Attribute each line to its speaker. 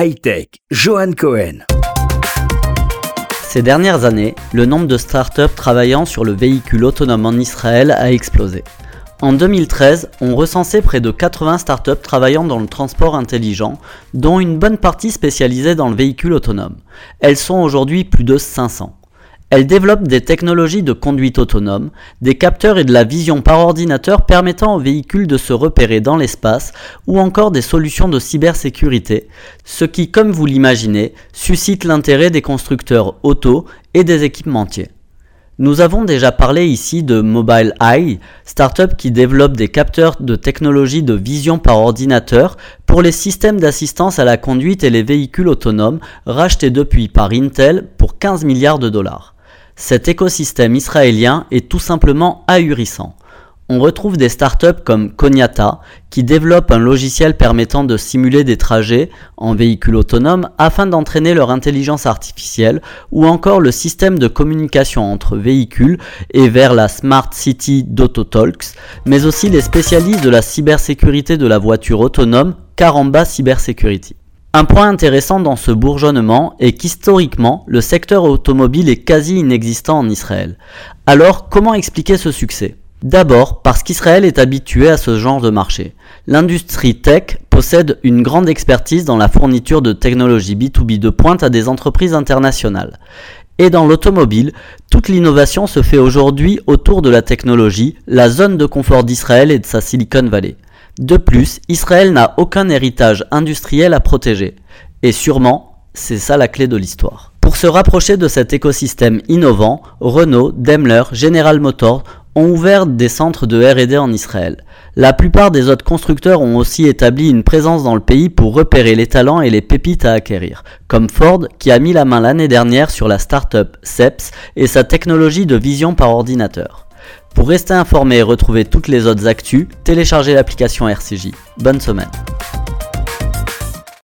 Speaker 1: Hightech, Johan Cohen.
Speaker 2: Ces dernières années, le nombre de startups travaillant sur le véhicule autonome en Israël a explosé. En 2013, on recensait près de 80 startups travaillant dans le transport intelligent, dont une bonne partie spécialisée dans le véhicule autonome. Elles sont aujourd'hui plus de 500. Elles développent des technologies de conduite autonome, des capteurs et de la vision par ordinateur permettant aux véhicules de se repérer dans l'espace ou encore des solutions de cybersécurité, ce qui, comme vous l'imaginez, suscite l'intérêt des constructeurs auto et des équipementiers. Nous avons déjà parlé ici de Mobile Eye, startup qui développe des capteurs de technologie de vision par ordinateur pour les systèmes d'assistance à la conduite et les véhicules autonomes rachetés depuis par Intel pour 15 milliards de dollars. Cet écosystème israélien est tout simplement ahurissant on retrouve des startups comme Cognata qui développent un logiciel permettant de simuler des trajets en véhicule autonome afin d'entraîner leur intelligence artificielle ou encore le système de communication entre véhicules et vers la Smart City d'Autotalks, mais aussi les spécialistes de la cybersécurité de la voiture autonome Caramba Cybersecurity. Un point intéressant dans ce bourgeonnement est qu'historiquement, le secteur automobile est quasi inexistant en Israël. Alors, comment expliquer ce succès? D'abord parce qu'Israël est habitué à ce genre de marché. L'industrie tech possède une grande expertise dans la fourniture de technologies B2B de pointe à des entreprises internationales. Et dans l'automobile, toute l'innovation se fait aujourd'hui autour de la technologie, la zone de confort d'Israël et de sa Silicon Valley. De plus, Israël n'a aucun héritage industriel à protéger. Et sûrement, c'est ça la clé de l'histoire. Pour se rapprocher de cet écosystème innovant, Renault, Daimler, General Motors ont ouvert des centres de RD en Israël. La plupart des autres constructeurs ont aussi établi une présence dans le pays pour repérer les talents et les pépites à acquérir, comme Ford qui a mis la main l'année dernière sur la startup CEPS et sa technologie de vision par ordinateur. Pour rester informé et retrouver toutes les autres actus, téléchargez l'application RCJ. Bonne semaine.